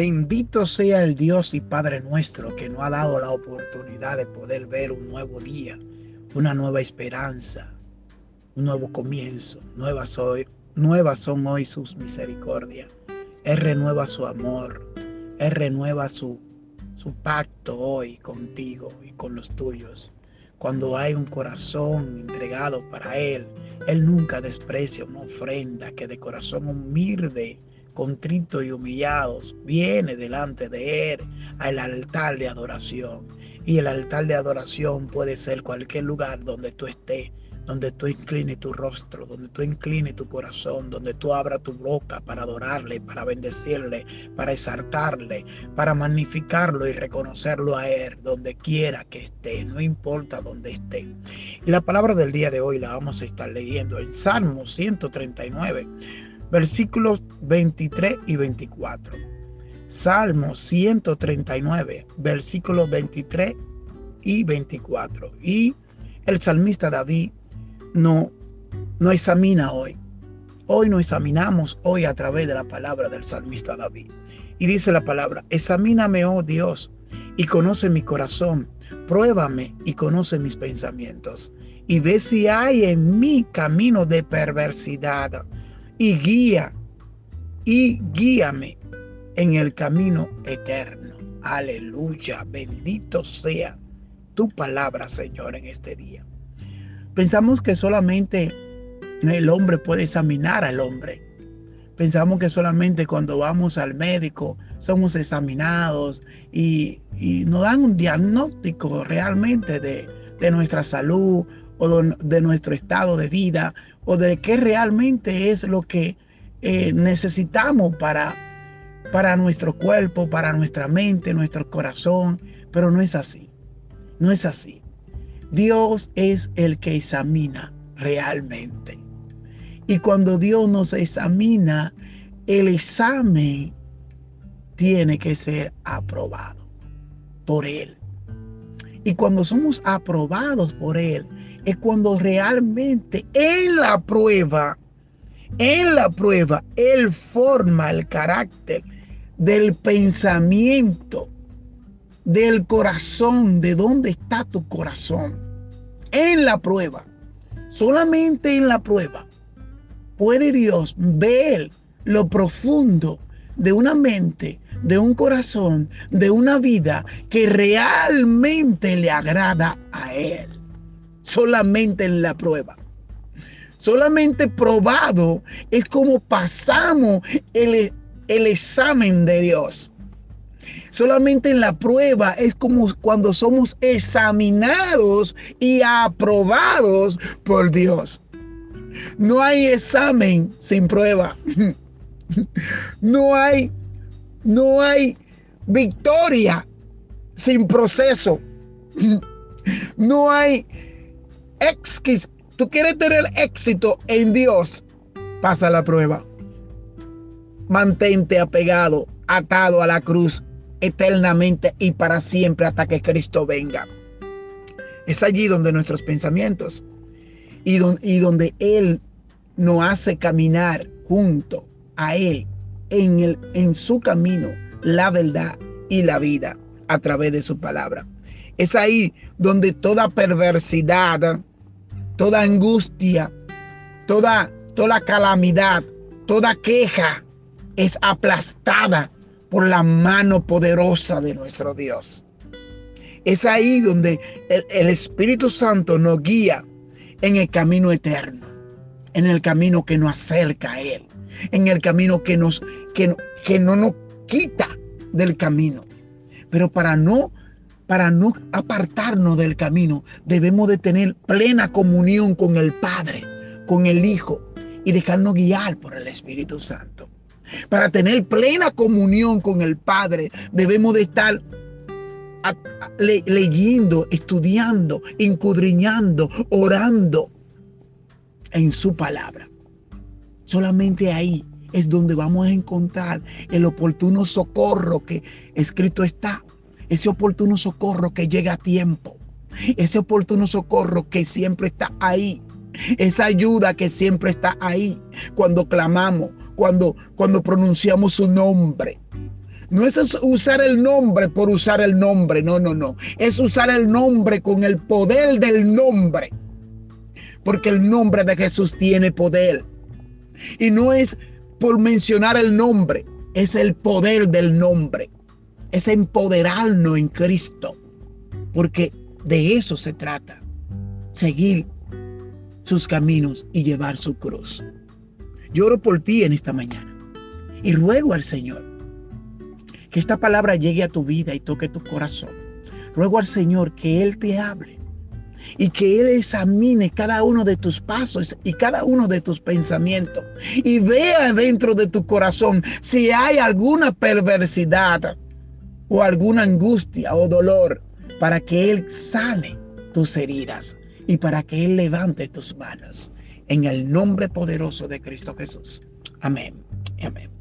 Bendito sea el Dios y Padre nuestro que nos ha dado la oportunidad de poder ver un nuevo día, una nueva esperanza, un nuevo comienzo. Nuevas, son hoy sus misericordias. Él renueva su amor. Él renueva su, su pacto hoy contigo y con los tuyos. Cuando hay un corazón entregado para Él, Él nunca desprecia una ofrenda que de corazón humilde contrito y humillados, viene delante de Él al altar de adoración. Y el altar de adoración puede ser cualquier lugar donde tú estés, donde tú inclines tu rostro, donde tú inclines tu corazón, donde tú abras tu boca para adorarle, para bendecirle, para exaltarle, para magnificarlo y reconocerlo a Él, donde quiera que esté, no importa donde esté. Y la palabra del día de hoy la vamos a estar leyendo en Salmo 139 versículos 23 y 24. Salmo 139, versículos 23 y 24. Y el salmista David no, no examina hoy. Hoy no examinamos hoy a través de la palabra del salmista David. Y dice la palabra, examíname, oh Dios, y conoce mi corazón, pruébame y conoce mis pensamientos, y ve si hay en mí camino de perversidad y guía y guíame en el camino eterno. Aleluya, bendito sea tu palabra, Señor, en este día. Pensamos que solamente el hombre puede examinar al hombre. Pensamos que solamente cuando vamos al médico somos examinados y, nos dan un diagnóstico realmente de, de nuestra salud o de nuestro estado de vida o de qué realmente es lo que eh, necesitamos para, para nuestro cuerpo, para nuestra mente, nuestro corazón, pero no es así. No es así. Dios es el que examina realmente. Y cuando Dios nos examina, el examen tiene que ser aprobado por Él. Y cuando somos aprobados por Él, es cuando realmente en la prueba, en la prueba, Él forma el carácter del pensamiento, del corazón, de dónde está tu corazón. En la prueba, solamente en la prueba, puede Dios ver lo profundo de una mente, de un corazón, de una vida que realmente le agrada a Él solamente en la prueba. Solamente probado es como pasamos el, el examen de Dios. Solamente en la prueba es como cuando somos examinados y aprobados por Dios. No hay examen sin prueba. No hay, no hay victoria sin proceso. No hay X, tú quieres tener éxito en Dios, pasa la prueba. Mantente apegado, atado a la cruz eternamente y para siempre hasta que Cristo venga. Es allí donde nuestros pensamientos y, y donde Él nos hace caminar junto a Él en, el, en su camino, la verdad y la vida a través de su palabra. Es ahí donde toda perversidad, toda angustia, toda, toda calamidad, toda queja es aplastada por la mano poderosa de nuestro Dios. Es ahí donde el, Espíritu Santo nos guía en el camino eterno, en el camino que nos acerca a Él, en el camino que, nos, que, que no nos quita del camino. Pero para no para no apartarnos del camino, debemos de tener plena comunión con el Padre, con el Hijo y dejarnos guiar por el Espíritu Santo. Para tener plena comunión con el Padre, debemos de estar leyendo, estudiando, incudriñando, orando en su palabra. Solamente ahí es donde vamos a encontrar el oportuno socorro que escrito está ese oportuno socorro que llega a tiempo, ese oportuno socorro que siempre está ahí, esa ayuda que siempre está ahí cuando clamamos, cuando, cuando pronunciamos su nombre. No es usar el nombre por usar el nombre, no, no, no. Es usar el nombre con el poder del nombre. Porque el nombre de Jesús tiene poder. Y no es por mencionar el nombre, es el poder del nombre. Es empoderarnos en Cristo. Porque de eso se trata. Seguir sus caminos y llevar su cruz. Lloro por ti en esta mañana. Y ruego al Señor que esta palabra llegue a tu vida y toque tu corazón. Ruego al Señor que Él te hable y que Él examine cada uno de tus pasos y cada uno de tus pensamientos y vea dentro de tu corazón si hay alguna perversidad o alguna angustia o dolor para que Él sane tus heridas y para que Él levante tus manos en el nombre poderoso de Cristo Jesús. Amén. Amén.